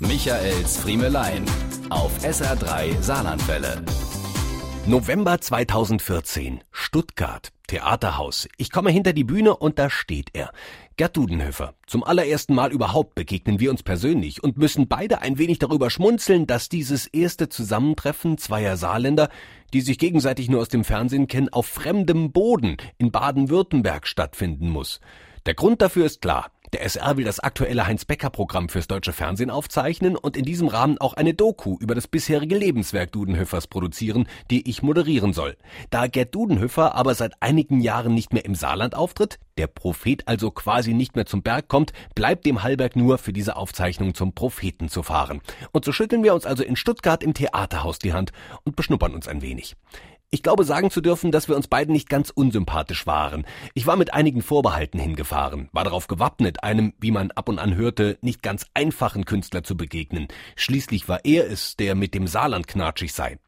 Michaels Friemelein auf SR3 Saarlandwelle. November 2014, Stuttgart, Theaterhaus. Ich komme hinter die Bühne und da steht er. Gerd Dudenhöfer. Zum allerersten Mal überhaupt begegnen wir uns persönlich und müssen beide ein wenig darüber schmunzeln, dass dieses erste Zusammentreffen zweier Saarländer, die sich gegenseitig nur aus dem Fernsehen kennen, auf fremdem Boden in Baden-Württemberg stattfinden muss. Der Grund dafür ist klar. Der SR will das aktuelle Heinz-Becker-Programm fürs deutsche Fernsehen aufzeichnen und in diesem Rahmen auch eine Doku über das bisherige Lebenswerk Dudenhöfers produzieren, die ich moderieren soll. Da Gerd Dudenhöfer aber seit einigen Jahren nicht mehr im Saarland auftritt, der Prophet also quasi nicht mehr zum Berg kommt, bleibt dem Hallberg nur für diese Aufzeichnung zum Propheten zu fahren. Und so schütteln wir uns also in Stuttgart im Theaterhaus die Hand und beschnuppern uns ein wenig. Ich glaube sagen zu dürfen, dass wir uns beiden nicht ganz unsympathisch waren. Ich war mit einigen Vorbehalten hingefahren, war darauf gewappnet, einem, wie man ab und an hörte, nicht ganz einfachen Künstler zu begegnen. Schließlich war er es, der mit dem Saarland knatschig sei.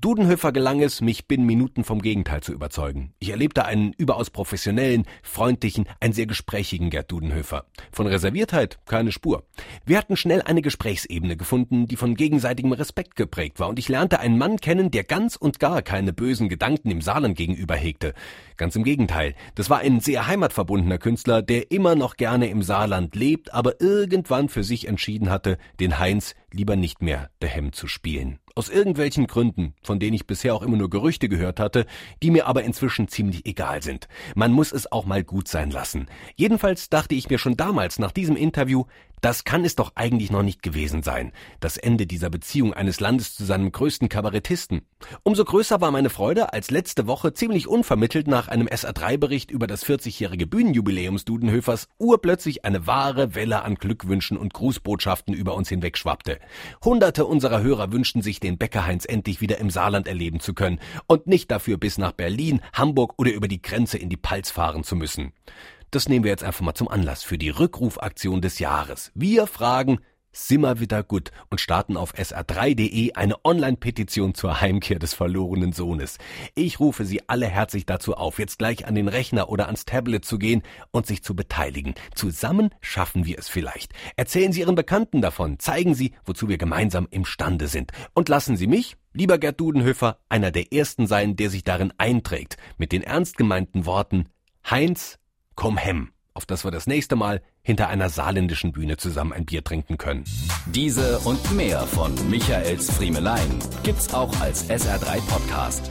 Dudenhöfer gelang es, mich binnen Minuten vom Gegenteil zu überzeugen. Ich erlebte einen überaus professionellen, freundlichen, einen sehr gesprächigen Gerd Dudenhöfer. Von Reserviertheit keine Spur. Wir hatten schnell eine Gesprächsebene gefunden, die von gegenseitigem Respekt geprägt war, und ich lernte einen Mann kennen, der ganz und gar keine bösen Gedanken im Saarland gegenüber hegte. Ganz im Gegenteil, das war ein sehr heimatverbundener Künstler, der immer noch gerne im Saarland lebt, aber irgendwann für sich entschieden hatte, den Heinz lieber nicht mehr der Hemm zu spielen. Aus irgendwelchen Gründen, von denen ich bisher auch immer nur Gerüchte gehört hatte, die mir aber inzwischen ziemlich egal sind. Man muss es auch mal gut sein lassen. Jedenfalls dachte ich mir schon damals nach diesem Interview, das kann es doch eigentlich noch nicht gewesen sein. Das Ende dieser Beziehung eines Landes zu seinem größten Kabarettisten. Umso größer war meine Freude, als letzte Woche ziemlich unvermittelt nach einem SA3-Bericht über das 40-jährige Bühnenjubiläums Dudenhöfers urplötzlich eine wahre Welle an Glückwünschen und Grußbotschaften über uns hinwegschwappte. Hunderte unserer Hörer wünschten sich, den Bäckerheinz endlich wieder im Saarland erleben zu können und nicht dafür bis nach Berlin, Hamburg oder über die Grenze in die Palz fahren zu müssen. Das nehmen wir jetzt einfach mal zum Anlass für die Rückrufaktion des Jahres. Wir fragen, Simmer wieder gut und starten auf sr3.de eine Online-Petition zur Heimkehr des verlorenen Sohnes. Ich rufe Sie alle herzlich dazu auf, jetzt gleich an den Rechner oder ans Tablet zu gehen und sich zu beteiligen. Zusammen schaffen wir es vielleicht. Erzählen Sie Ihren Bekannten davon, zeigen Sie, wozu wir gemeinsam imstande sind. Und lassen Sie mich, lieber Gerd Dudenhöfer, einer der Ersten sein, der sich darin einträgt, mit den ernst gemeinten Worten Heinz komm hem, auf dass wir das nächste Mal hinter einer saarländischen Bühne zusammen ein Bier trinken können. Diese und mehr von Michaels Friemelein gibt's auch als SR3 Podcast.